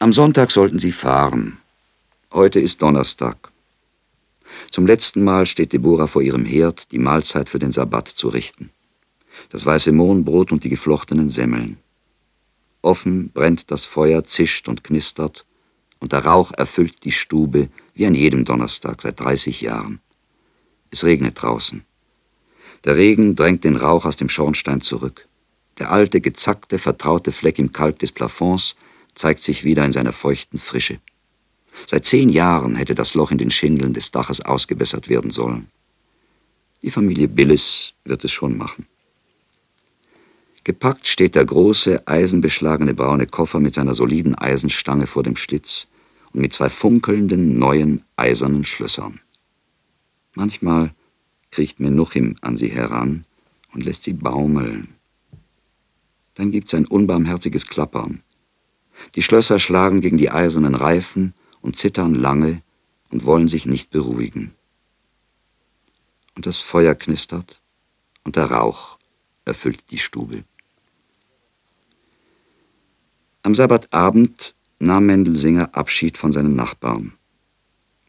Am Sonntag sollten sie fahren. Heute ist Donnerstag. Zum letzten Mal steht Deborah vor ihrem Herd, die Mahlzeit für den Sabbat zu richten. Das weiße Mohnbrot und die geflochtenen Semmeln. Offen brennt das Feuer, zischt und knistert, und der Rauch erfüllt die Stube wie an jedem Donnerstag seit 30 Jahren. Es regnet draußen. Der Regen drängt den Rauch aus dem Schornstein zurück. Der alte, gezackte, vertraute Fleck im Kalk des Plafonds zeigt sich wieder in seiner feuchten Frische. Seit zehn Jahren hätte das Loch in den Schindeln des Daches ausgebessert werden sollen. Die Familie Billis wird es schon machen. Gepackt steht der große, eisenbeschlagene braune Koffer mit seiner soliden Eisenstange vor dem Schlitz und mit zwei funkelnden, neuen, eisernen Schlössern. Manchmal kriecht Menuchim an sie heran und lässt sie baumeln. Dann gibt's ein unbarmherziges Klappern. Die Schlösser schlagen gegen die eisernen Reifen und zittern lange und wollen sich nicht beruhigen. Und das Feuer knistert und der Rauch erfüllt die Stube. Am Sabbatabend nahm Mendelsinger Abschied von seinen Nachbarn.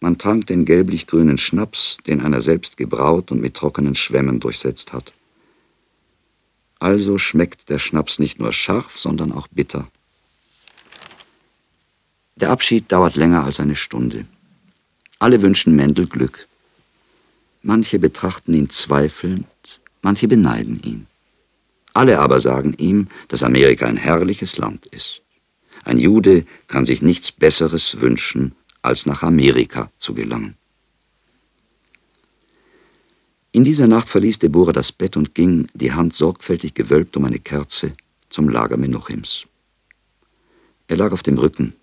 Man trank den gelblich-grünen Schnaps, den einer selbst gebraut und mit trockenen Schwämmen durchsetzt hat. Also schmeckt der Schnaps nicht nur scharf, sondern auch bitter. Der Abschied dauert länger als eine Stunde. Alle wünschen Mendel Glück. Manche betrachten ihn zweifelnd, manche beneiden ihn. Alle aber sagen ihm, dass Amerika ein herrliches Land ist. Ein Jude kann sich nichts Besseres wünschen, als nach Amerika zu gelangen. In dieser Nacht verließ Deborah das Bett und ging, die Hand sorgfältig gewölbt um eine Kerze, zum Lager Menuchims. Er lag auf dem Rücken,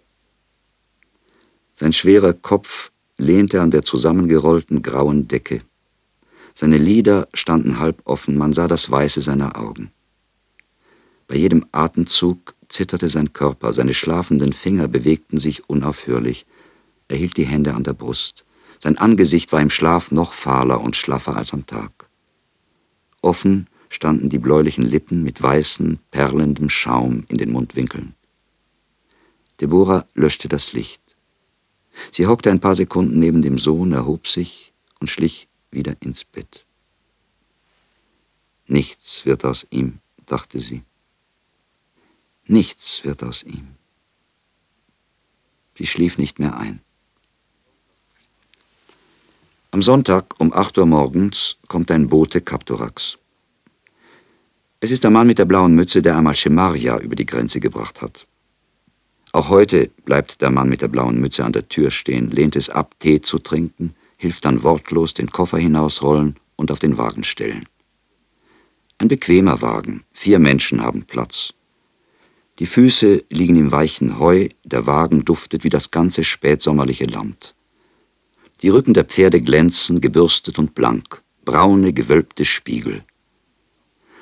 sein schwerer Kopf lehnte an der zusammengerollten grauen Decke. Seine Lider standen halb offen, man sah das Weiße seiner Augen. Bei jedem Atemzug zitterte sein Körper, seine schlafenden Finger bewegten sich unaufhörlich. Er hielt die Hände an der Brust. Sein Angesicht war im Schlaf noch fahler und schlaffer als am Tag. Offen standen die bläulichen Lippen mit weißen, perlendem Schaum in den Mundwinkeln. Deborah löschte das Licht. Sie hockte ein paar Sekunden neben dem Sohn, erhob sich und schlich wieder ins Bett. Nichts wird aus ihm, dachte sie. Nichts wird aus ihm. Sie schlief nicht mehr ein. Am Sonntag um acht Uhr morgens kommt ein Bote Kaptorax. Es ist der Mann mit der blauen Mütze, der einmal Schemaria über die Grenze gebracht hat. Auch heute bleibt der Mann mit der blauen Mütze an der Tür stehen, lehnt es ab, Tee zu trinken, hilft dann wortlos den Koffer hinausrollen und auf den Wagen stellen. Ein bequemer Wagen, vier Menschen haben Platz. Die Füße liegen im weichen Heu, der Wagen duftet wie das ganze spätsommerliche Land. Die Rücken der Pferde glänzen, gebürstet und blank, braune, gewölbte Spiegel.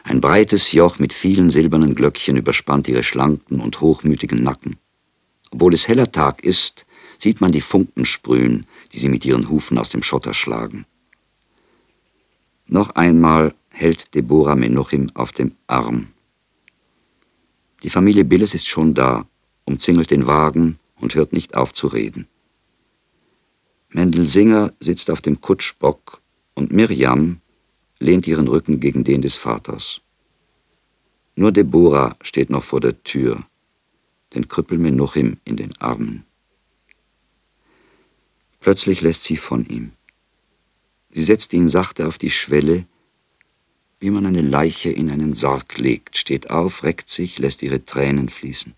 Ein breites Joch mit vielen silbernen Glöckchen überspannt ihre schlanken und hochmütigen Nacken. Obwohl es heller Tag ist, sieht man die Funken sprühen, die sie mit ihren Hufen aus dem Schotter schlagen. Noch einmal hält Deborah Menuchim auf dem Arm. Die Familie Billes ist schon da, umzingelt den Wagen und hört nicht auf zu reden. Mendel Singer sitzt auf dem Kutschbock und Mirjam lehnt ihren Rücken gegen den des Vaters. Nur Deborah steht noch vor der Tür den Krüppel Menuchim in den Armen. Plötzlich lässt sie von ihm. Sie setzt ihn sachte auf die Schwelle, wie man eine Leiche in einen Sarg legt, steht auf, reckt sich, lässt ihre Tränen fließen.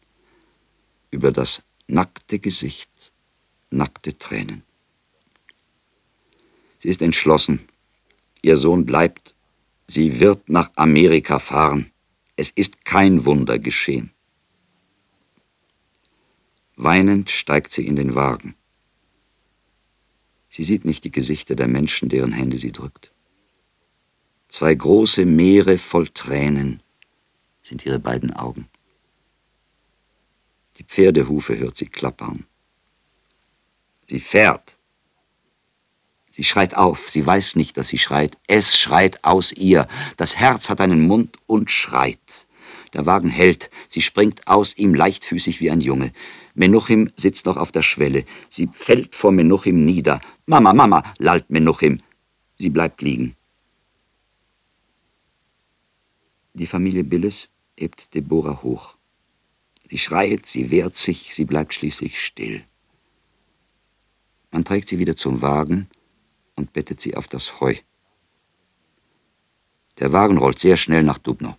Über das nackte Gesicht, nackte Tränen. Sie ist entschlossen. Ihr Sohn bleibt. Sie wird nach Amerika fahren. Es ist kein Wunder geschehen. Weinend steigt sie in den Wagen. Sie sieht nicht die Gesichter der Menschen, deren Hände sie drückt. Zwei große Meere voll Tränen sind ihre beiden Augen. Die Pferdehufe hört sie klappern. Sie fährt. Sie schreit auf, sie weiß nicht, dass sie schreit. Es schreit aus ihr. Das Herz hat einen Mund und schreit. Der Wagen hält, sie springt aus ihm leichtfüßig wie ein Junge. Menuchim sitzt noch auf der Schwelle. Sie fällt vor Menuchim nieder. Mama, Mama, lallt Menuchim. Sie bleibt liegen. Die Familie Billes hebt Deborah hoch. Sie schreit, sie wehrt sich, sie bleibt schließlich still. Man trägt sie wieder zum Wagen und bettet sie auf das Heu. Der Wagen rollt sehr schnell nach Dubno.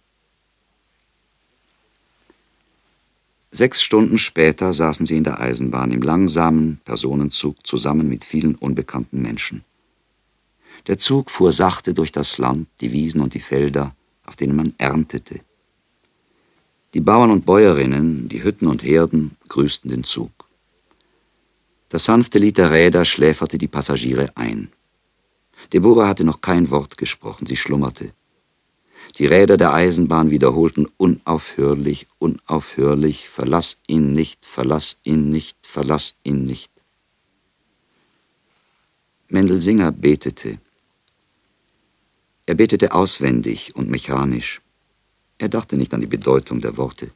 Sechs Stunden später saßen sie in der Eisenbahn im langsamen Personenzug zusammen mit vielen unbekannten Menschen. Der Zug fuhr sachte durch das Land, die Wiesen und die Felder, auf denen man erntete. Die Bauern und Bäuerinnen, die Hütten und Herden grüßten den Zug. Das sanfte Lied der Räder schläferte die Passagiere ein. Deborah hatte noch kein Wort gesprochen, sie schlummerte. Die Räder der Eisenbahn wiederholten unaufhörlich, unaufhörlich, verlass ihn nicht, verlass ihn nicht, verlass ihn nicht. Mendel Singer betete. Er betete auswendig und mechanisch. Er dachte nicht an die Bedeutung der Worte.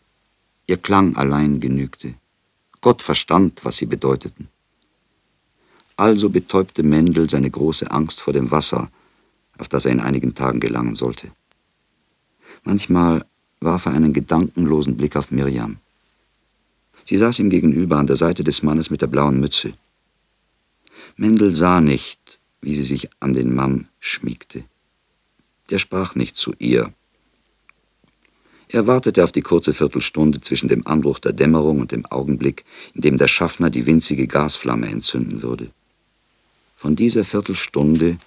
Ihr Klang allein genügte. Gott verstand, was sie bedeuteten. Also betäubte Mendel seine große Angst vor dem Wasser, auf das er in einigen Tagen gelangen sollte. Manchmal warf er einen gedankenlosen Blick auf Miriam. Sie saß ihm gegenüber an der Seite des Mannes mit der blauen Mütze. Mendel sah nicht, wie sie sich an den Mann schmiegte. Der sprach nicht zu ihr, er wartete auf die kurze Viertelstunde zwischen dem Anbruch der Dämmerung und dem Augenblick, in dem der Schaffner die winzige Gasflamme entzünden würde. Von dieser Viertelstunde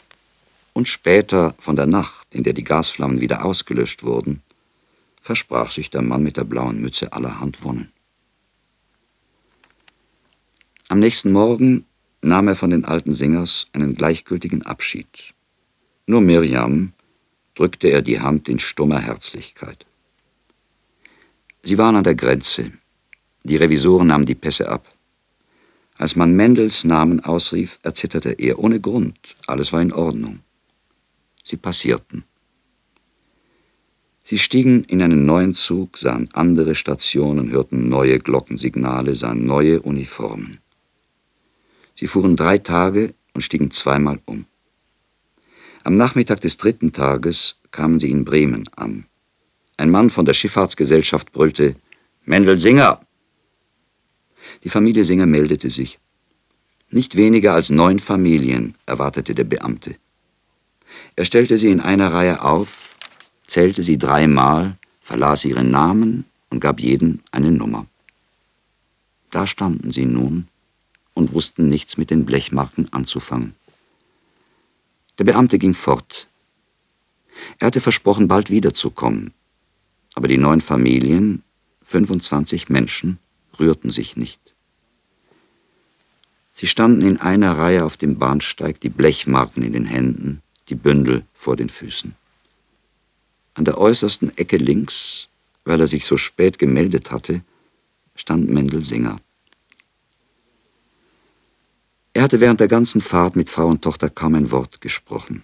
und später von der Nacht, in der die Gasflammen wieder ausgelöscht wurden, versprach sich der Mann mit der blauen Mütze allerhand Wonnen. Am nächsten Morgen nahm er von den alten Singers einen gleichgültigen Abschied. Nur Miriam drückte er die Hand in stummer Herzlichkeit. Sie waren an der Grenze. Die Revisoren nahmen die Pässe ab. Als man Mendels Namen ausrief, erzitterte er ohne Grund. Alles war in Ordnung. Sie passierten. Sie stiegen in einen neuen Zug, sahen andere Stationen, hörten neue Glockensignale, sahen neue Uniformen. Sie fuhren drei Tage und stiegen zweimal um. Am Nachmittag des dritten Tages kamen sie in Bremen an. Ein Mann von der Schifffahrtsgesellschaft brüllte Mendel Singer. Die Familie Singer meldete sich. Nicht weniger als neun Familien erwartete der Beamte. Er stellte sie in einer Reihe auf, zählte sie dreimal, verlas ihren Namen und gab jeden eine Nummer. Da standen sie nun und wussten nichts mit den Blechmarken anzufangen. Der Beamte ging fort. Er hatte versprochen, bald wiederzukommen. Aber die neun Familien, 25 Menschen, rührten sich nicht. Sie standen in einer Reihe auf dem Bahnsteig, die Blechmarken in den Händen, die Bündel vor den Füßen. An der äußersten Ecke links, weil er sich so spät gemeldet hatte, stand Mendel Singer. Er hatte während der ganzen Fahrt mit Frau und Tochter kaum ein Wort gesprochen.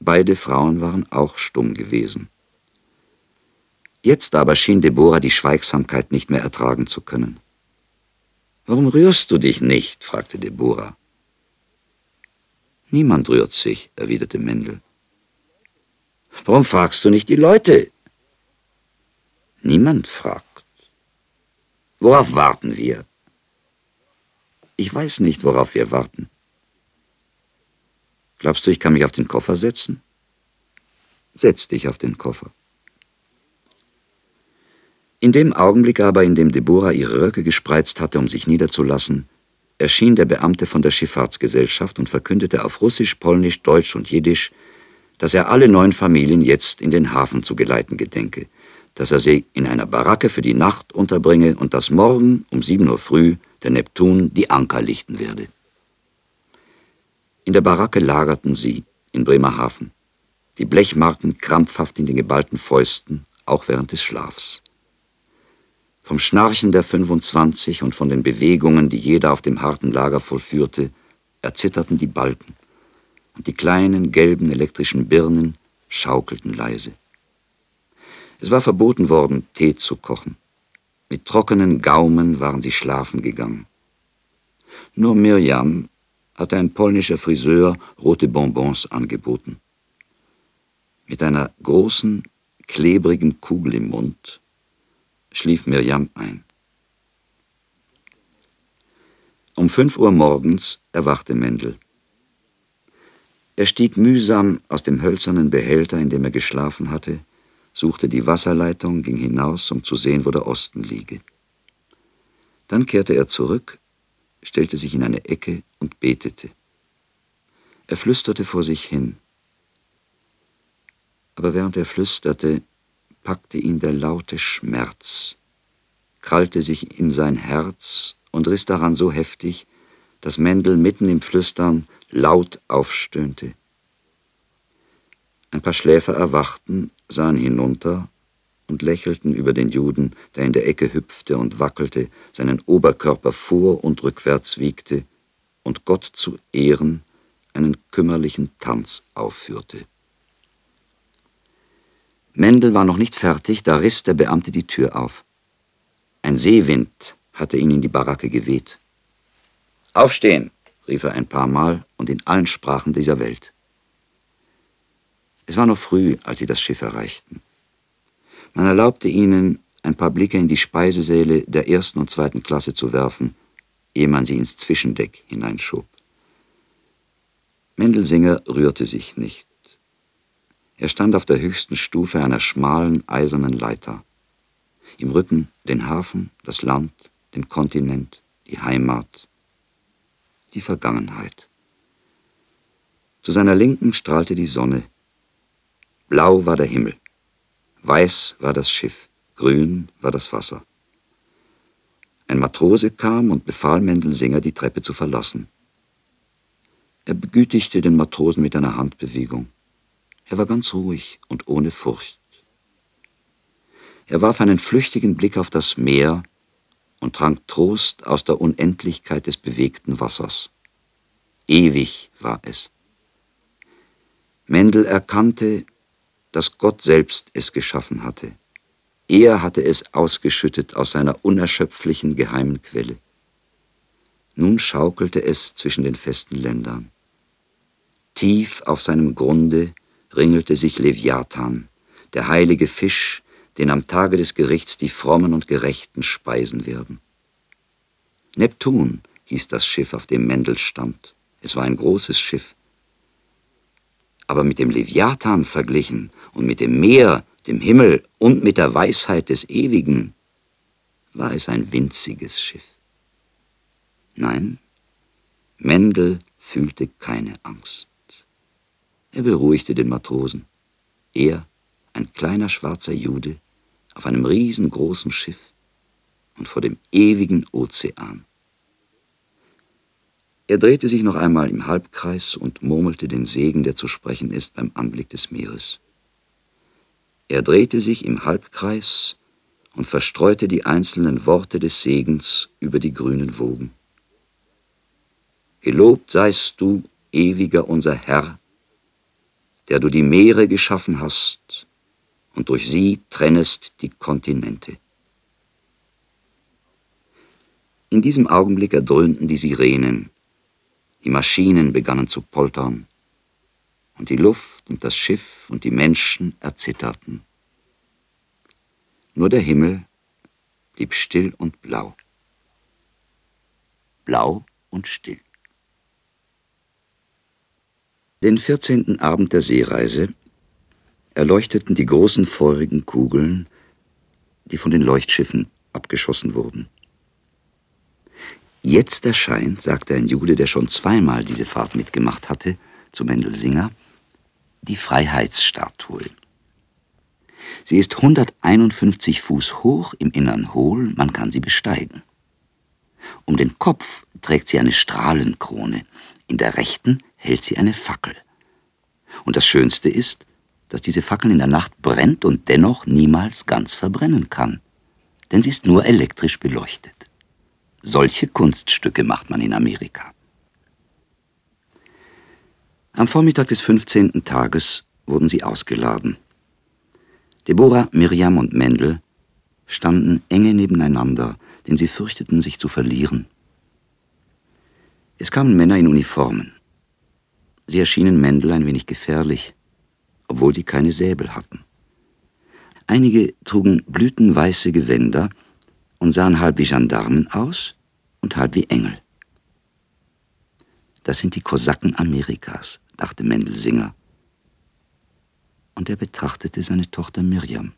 Beide Frauen waren auch stumm gewesen. Jetzt aber schien Deborah die Schweigsamkeit nicht mehr ertragen zu können. Warum rührst du dich nicht? fragte Deborah. Niemand rührt sich, erwiderte Mendel. Warum fragst du nicht die Leute? Niemand fragt. Worauf warten wir? Ich weiß nicht, worauf wir warten. Glaubst du, ich kann mich auf den Koffer setzen? Setz dich auf den Koffer. In dem Augenblick aber, in dem Deborah ihre Röcke gespreizt hatte, um sich niederzulassen, erschien der Beamte von der Schifffahrtsgesellschaft und verkündete auf Russisch, Polnisch, Deutsch und Jiddisch, dass er alle neun Familien jetzt in den Hafen zu geleiten gedenke, dass er sie in einer Baracke für die Nacht unterbringe und dass morgen um sieben Uhr früh der Neptun die Anker lichten werde. In der Baracke lagerten sie in Bremerhaven, die Blechmarken krampfhaft in den geballten Fäusten, auch während des Schlafs. Vom Schnarchen der 25 und von den Bewegungen, die jeder auf dem harten Lager vollführte, erzitterten die Balken, und die kleinen gelben elektrischen Birnen schaukelten leise. Es war verboten worden, Tee zu kochen. Mit trockenen Gaumen waren sie schlafen gegangen. Nur Mirjam hatte ein polnischer Friseur rote Bonbons angeboten. Mit einer großen, klebrigen Kugel im Mund schlief Mirjam ein. Um fünf Uhr morgens erwachte Mendel. Er stieg mühsam aus dem hölzernen Behälter, in dem er geschlafen hatte, suchte die Wasserleitung, ging hinaus, um zu sehen, wo der Osten liege. Dann kehrte er zurück, stellte sich in eine Ecke und betete. Er flüsterte vor sich hin. Aber während er flüsterte, packte ihn der laute Schmerz, krallte sich in sein Herz und riss daran so heftig, dass Mendel mitten im Flüstern laut aufstöhnte. Ein paar Schläfer erwachten, sahen hinunter und lächelten über den Juden, der in der Ecke hüpfte und wackelte, seinen Oberkörper vor und rückwärts wiegte und Gott zu Ehren einen kümmerlichen Tanz aufführte. Mendel war noch nicht fertig, da riss der Beamte die Tür auf. Ein Seewind hatte ihn in die Baracke geweht. Aufstehen, rief er ein paar Mal und in allen Sprachen dieser Welt. Es war noch früh, als sie das Schiff erreichten. Man erlaubte ihnen, ein paar Blicke in die Speisesäle der ersten und zweiten Klasse zu werfen, ehe man sie ins Zwischendeck hineinschob. Mendelsinger rührte sich nicht. Er stand auf der höchsten Stufe einer schmalen, eisernen Leiter. Im Rücken den Hafen, das Land, den Kontinent, die Heimat, die Vergangenheit. Zu seiner Linken strahlte die Sonne. Blau war der Himmel. Weiß war das Schiff. Grün war das Wasser. Ein Matrose kam und befahl Mendelsinger, die Treppe zu verlassen. Er begütigte den Matrosen mit einer Handbewegung. Er war ganz ruhig und ohne Furcht. Er warf einen flüchtigen Blick auf das Meer und trank Trost aus der Unendlichkeit des bewegten Wassers. Ewig war es. Mendel erkannte, dass Gott selbst es geschaffen hatte. Er hatte es ausgeschüttet aus seiner unerschöpflichen geheimen Quelle. Nun schaukelte es zwischen den festen Ländern. Tief auf seinem Grunde ringelte sich Leviathan, der heilige Fisch, den am Tage des Gerichts die Frommen und Gerechten speisen werden. Neptun hieß das Schiff, auf dem Mendel stand. Es war ein großes Schiff. Aber mit dem Leviathan verglichen und mit dem Meer, dem Himmel und mit der Weisheit des Ewigen war es ein winziges Schiff. Nein, Mendel fühlte keine Angst. Er beruhigte den Matrosen. Er, ein kleiner schwarzer Jude, auf einem riesengroßen Schiff und vor dem ewigen Ozean. Er drehte sich noch einmal im Halbkreis und murmelte den Segen, der zu sprechen ist beim Anblick des Meeres. Er drehte sich im Halbkreis und verstreute die einzelnen Worte des Segens über die grünen Wogen. Gelobt seist du, ewiger unser Herr, der du die Meere geschaffen hast und durch sie trennest die Kontinente. In diesem Augenblick erdröhnten die Sirenen, die Maschinen begannen zu poltern, und die Luft und das Schiff und die Menschen erzitterten. Nur der Himmel blieb still und blau. Blau und still. Den vierzehnten Abend der Seereise erleuchteten die großen feurigen Kugeln, die von den Leuchtschiffen abgeschossen wurden. Jetzt erscheint, sagte ein Jude, der schon zweimal diese Fahrt mitgemacht hatte, zu Mendelsinger, die Freiheitsstatue. Sie ist 151 Fuß hoch, im Innern hohl, man kann sie besteigen. Um den Kopf trägt sie eine Strahlenkrone, in der rechten hält sie eine Fackel. Und das Schönste ist, dass diese Fackel in der Nacht brennt und dennoch niemals ganz verbrennen kann, denn sie ist nur elektrisch beleuchtet. Solche Kunststücke macht man in Amerika. Am Vormittag des 15. Tages wurden sie ausgeladen. Deborah, Miriam und Mendel standen enge nebeneinander, denn sie fürchteten, sich zu verlieren. Es kamen Männer in Uniformen. Sie erschienen Mendel ein wenig gefährlich, obwohl sie keine Säbel hatten. Einige trugen blütenweiße Gewänder und sahen halb wie Gendarmen aus und halb wie Engel. Das sind die Kosaken Amerikas, dachte Mendelsinger. Und er betrachtete seine Tochter Miriam.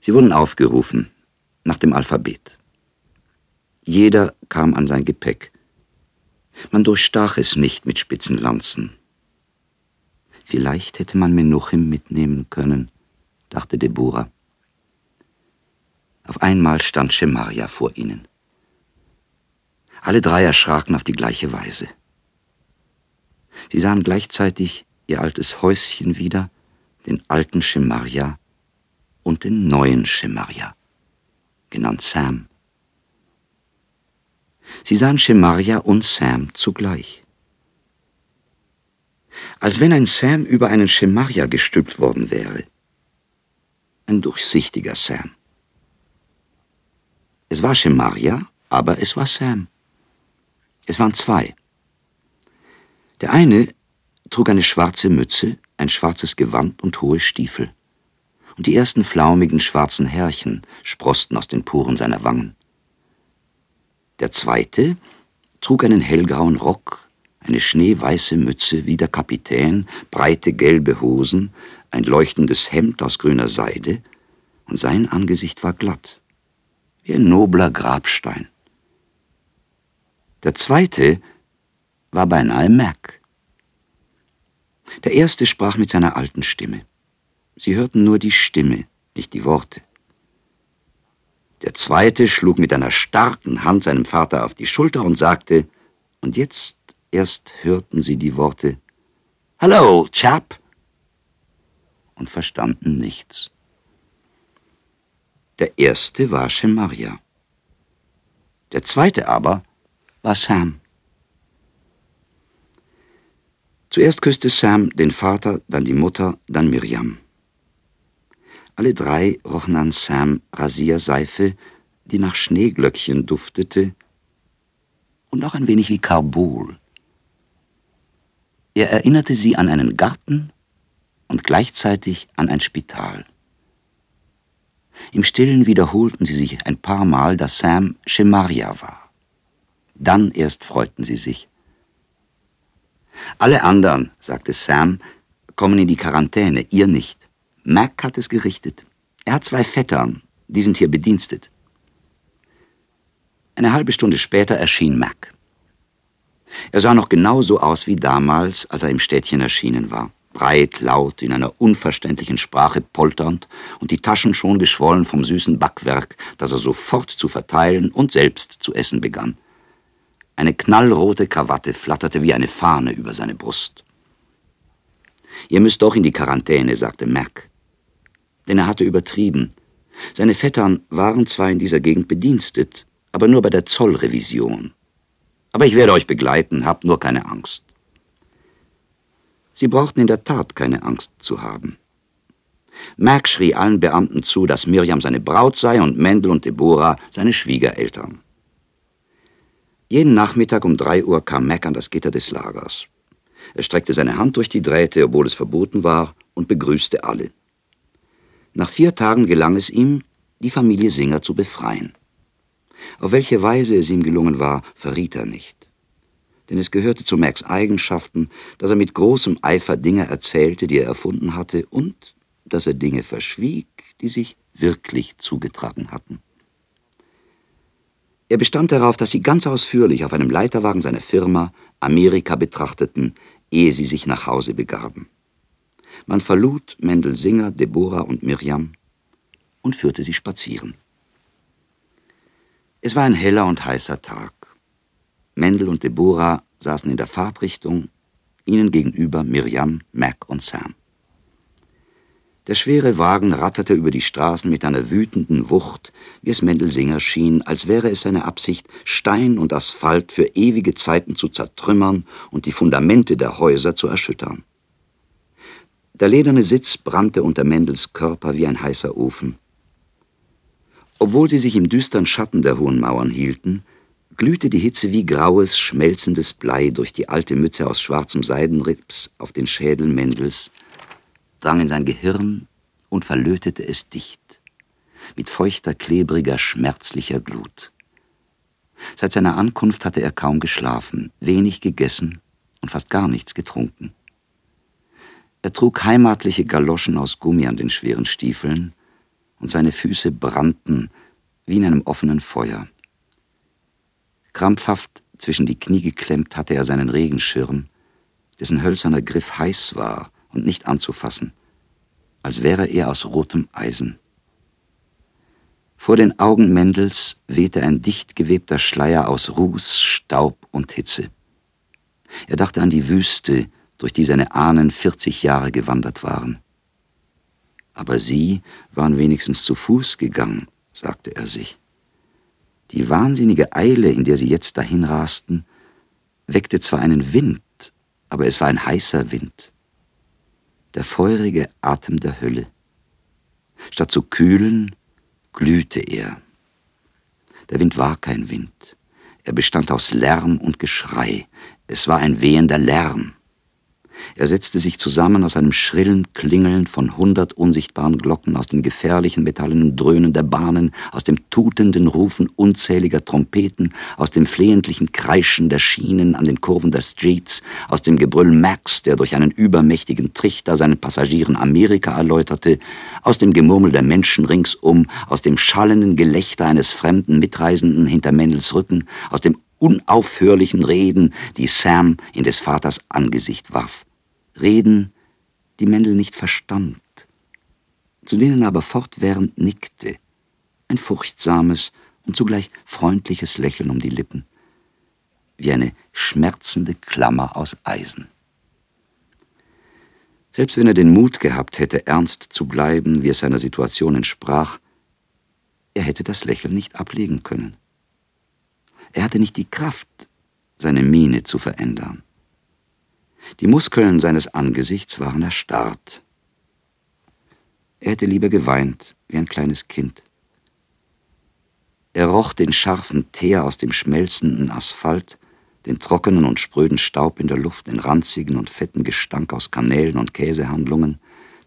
Sie wurden aufgerufen nach dem Alphabet. Jeder kam an sein Gepäck. Man durchstach es nicht mit spitzen Lanzen. Vielleicht hätte man Menuchim mitnehmen können, dachte Deborah. Auf einmal stand Schemaria vor ihnen. Alle drei erschraken auf die gleiche Weise. Sie sahen gleichzeitig ihr altes Häuschen wieder, den alten Schemaria und den neuen Schemaria, genannt Sam. Sie sahen Schemaria und Sam zugleich. Als wenn ein Sam über einen Schemaria gestülpt worden wäre. Ein durchsichtiger Sam. Es war Schemaria, aber es war Sam. Es waren zwei. Der eine trug eine schwarze Mütze, ein schwarzes Gewand und hohe Stiefel. Und die ersten flaumigen schwarzen Härchen sproßten aus den Poren seiner Wangen. Der zweite trug einen hellgrauen Rock, eine schneeweiße Mütze wie der Kapitän, breite gelbe Hosen, ein leuchtendes Hemd aus grüner Seide, und sein Angesicht war glatt wie ein nobler Grabstein. Der zweite war beinahe Mac. Der erste sprach mit seiner alten Stimme. Sie hörten nur die Stimme, nicht die Worte. Der zweite schlug mit einer starken Hand seinem Vater auf die Schulter und sagte, und jetzt erst hörten sie die Worte, Hallo, Chap, und verstanden nichts. Der erste war Shemaria. Der zweite aber war Sam. Zuerst küsste Sam den Vater, dann die Mutter, dann Miriam. Alle drei rochen an Sam Rasierseife, die nach Schneeglöckchen duftete und auch ein wenig wie Karbol. Er erinnerte sie an einen Garten und gleichzeitig an ein Spital. Im Stillen wiederholten sie sich ein paar Mal, dass Sam Shemaria war. Dann erst freuten sie sich. Alle anderen, sagte Sam, kommen in die Quarantäne, ihr nicht. Mac hat es gerichtet. Er hat zwei Vettern, die sind hier bedienstet. Eine halbe Stunde später erschien Mac. Er sah noch genauso aus wie damals, als er im Städtchen erschienen war breit, laut, in einer unverständlichen Sprache polternd und die Taschen schon geschwollen vom süßen Backwerk, das er sofort zu verteilen und selbst zu essen begann. Eine knallrote Krawatte flatterte wie eine Fahne über seine Brust. Ihr müsst doch in die Quarantäne, sagte Mac. Denn er hatte übertrieben. Seine Vettern waren zwar in dieser Gegend bedienstet, aber nur bei der Zollrevision. Aber ich werde euch begleiten, habt nur keine Angst. Sie brauchten in der Tat keine Angst zu haben. Mac schrie allen Beamten zu, dass Miriam seine Braut sei und Mendel und Deborah seine Schwiegereltern. Jeden Nachmittag um drei Uhr kam Mac an das Gitter des Lagers. Er streckte seine Hand durch die Drähte, obwohl es verboten war, und begrüßte alle. Nach vier Tagen gelang es ihm, die Familie Singer zu befreien. Auf welche Weise es ihm gelungen war, verriet er nicht denn es gehörte zu Macs Eigenschaften, dass er mit großem Eifer Dinge erzählte, die er erfunden hatte, und dass er Dinge verschwieg, die sich wirklich zugetragen hatten. Er bestand darauf, dass sie ganz ausführlich auf einem Leiterwagen seiner Firma Amerika betrachteten, ehe sie sich nach Hause begaben. Man verlud Mendel Singer, Deborah und Miriam und führte sie spazieren. Es war ein heller und heißer Tag. Mendel und Deborah saßen in der Fahrtrichtung, ihnen gegenüber Miriam, Mac und Sam. Der schwere Wagen ratterte über die Straßen mit einer wütenden Wucht, wie es Mendelsinger schien, als wäre es seine Absicht, Stein und Asphalt für ewige Zeiten zu zertrümmern und die Fundamente der Häuser zu erschüttern. Der lederne Sitz brannte unter Mendels Körper wie ein heißer Ofen. Obwohl sie sich im düsteren Schatten der hohen Mauern hielten, glühte die Hitze wie graues, schmelzendes Blei durch die alte Mütze aus schwarzem Seidenrips auf den Schädel Mendels, drang in sein Gehirn und verlötete es dicht, mit feuchter, klebriger, schmerzlicher Glut. Seit seiner Ankunft hatte er kaum geschlafen, wenig gegessen und fast gar nichts getrunken. Er trug heimatliche Galoschen aus Gummi an den schweren Stiefeln, und seine Füße brannten wie in einem offenen Feuer. Krampfhaft zwischen die Knie geklemmt hatte er seinen Regenschirm, dessen hölzerner Griff heiß war und nicht anzufassen, als wäre er aus rotem Eisen. Vor den Augen Mendels wehte ein dicht gewebter Schleier aus Ruß, Staub und Hitze. Er dachte an die Wüste, durch die seine Ahnen 40 Jahre gewandert waren. Aber sie waren wenigstens zu Fuß gegangen, sagte er sich. Die wahnsinnige Eile, in der sie jetzt dahinrasten, weckte zwar einen Wind, aber es war ein heißer Wind. Der feurige Atem der Hölle. Statt zu kühlen, glühte er. Der Wind war kein Wind. Er bestand aus Lärm und Geschrei. Es war ein wehender Lärm. Er setzte sich zusammen aus einem schrillen Klingeln von hundert unsichtbaren Glocken, aus den gefährlichen metallenen Dröhnen der Bahnen, aus dem tutenden Rufen unzähliger Trompeten, aus dem flehentlichen Kreischen der Schienen an den Kurven der Streets, aus dem Gebrüll Max, der durch einen übermächtigen Trichter seinen Passagieren Amerika erläuterte, aus dem Gemurmel der Menschen ringsum, aus dem schallenden Gelächter eines fremden Mitreisenden hinter Mendels Rücken, aus dem unaufhörlichen Reden, die Sam in des Vaters Angesicht warf. Reden, die Mendel nicht verstand, zu denen aber fortwährend nickte, ein furchtsames und zugleich freundliches Lächeln um die Lippen, wie eine schmerzende Klammer aus Eisen. Selbst wenn er den Mut gehabt hätte, ernst zu bleiben, wie es seiner Situation entsprach, er hätte das Lächeln nicht ablegen können. Er hatte nicht die Kraft, seine Miene zu verändern. Die Muskeln seines Angesichts waren erstarrt. Er hätte lieber geweint, wie ein kleines Kind. Er roch den scharfen Teer aus dem schmelzenden Asphalt, den trockenen und spröden Staub in der Luft, den ranzigen und fetten Gestank aus Kanälen und Käsehandlungen,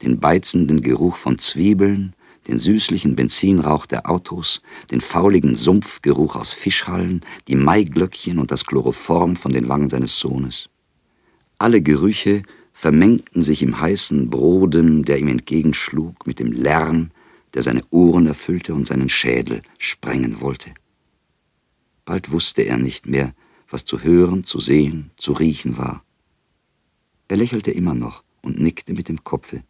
den beizenden Geruch von Zwiebeln, den süßlichen Benzinrauch der Autos, den fauligen Sumpfgeruch aus Fischhallen, die Maiglöckchen und das Chloroform von den Wangen seines Sohnes. Alle Gerüche vermengten sich im heißen Brodem, der ihm entgegenschlug, mit dem Lärm, der seine Ohren erfüllte und seinen Schädel sprengen wollte. Bald wusste er nicht mehr, was zu hören, zu sehen, zu riechen war. Er lächelte immer noch und nickte mit dem Kopfe.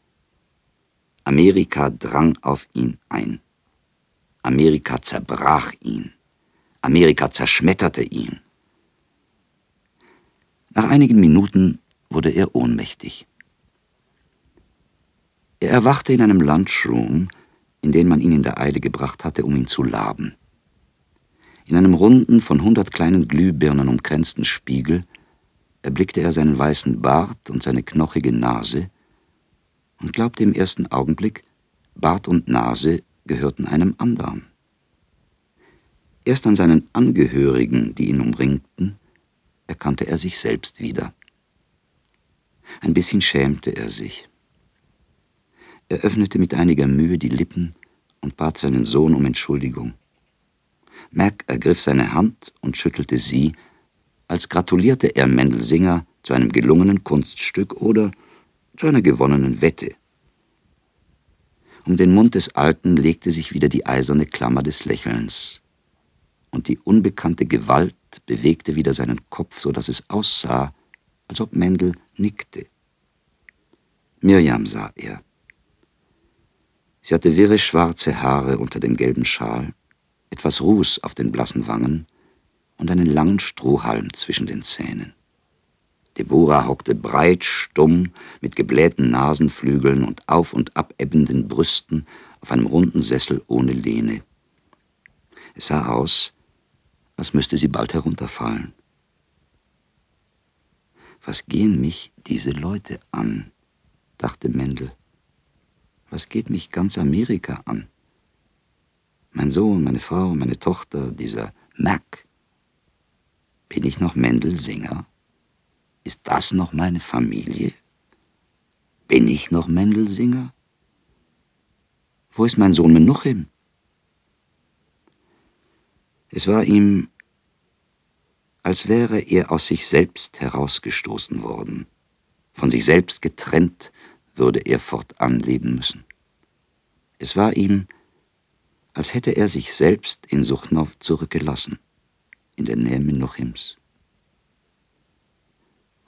Amerika drang auf ihn ein. Amerika zerbrach ihn. Amerika zerschmetterte ihn. Nach einigen Minuten wurde er ohnmächtig. Er erwachte in einem Lunchroom, in den man ihn in der Eile gebracht hatte, um ihn zu laben. In einem runden, von hundert kleinen Glühbirnen umkränzten Spiegel erblickte er seinen weißen Bart und seine knochige Nase und glaubte im ersten Augenblick, Bart und Nase gehörten einem anderen. Erst an seinen Angehörigen, die ihn umringten, erkannte er sich selbst wieder. Ein bisschen schämte er sich. Er öffnete mit einiger Mühe die Lippen und bat seinen Sohn um Entschuldigung. Mac ergriff seine Hand und schüttelte sie, als gratulierte er Mendelsinger zu einem gelungenen Kunststück oder zu einer gewonnenen Wette. Um den Mund des Alten legte sich wieder die eiserne Klammer des Lächelns, und die unbekannte Gewalt bewegte wieder seinen Kopf, so dass es aussah, als ob Mendel nickte. Mirjam sah er. Sie hatte wirre schwarze Haare unter dem gelben Schal, etwas Ruß auf den blassen Wangen und einen langen Strohhalm zwischen den Zähnen. Deborah hockte breit, stumm, mit geblähten Nasenflügeln und auf und ab ebbenden Brüsten auf einem runden Sessel ohne Lehne. Es sah aus, als müsste sie bald herunterfallen. Was gehen mich diese Leute an? dachte Mendel. Was geht mich ganz Amerika an? Mein Sohn, meine Frau, meine Tochter, dieser Mac. Bin ich noch Mendel Singer? Ist das noch meine Familie? Bin ich noch Mendel Singer? Wo ist mein Sohn Menuchim? Es war ihm, als wäre er aus sich selbst herausgestoßen worden. Von sich selbst getrennt würde er fortan leben müssen. Es war ihm, als hätte er sich selbst in Suchnow zurückgelassen, in der Nähe Menuchims.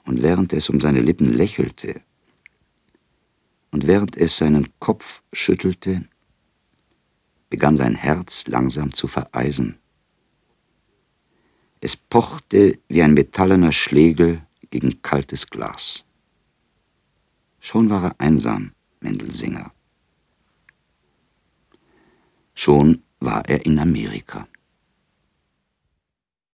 Und während es um seine Lippen lächelte und während es seinen Kopf schüttelte, begann sein Herz langsam zu vereisen es pochte wie ein metallener Schlegel gegen kaltes Glas. Schon war er einsam, Mendelsinger. Schon war er in Amerika.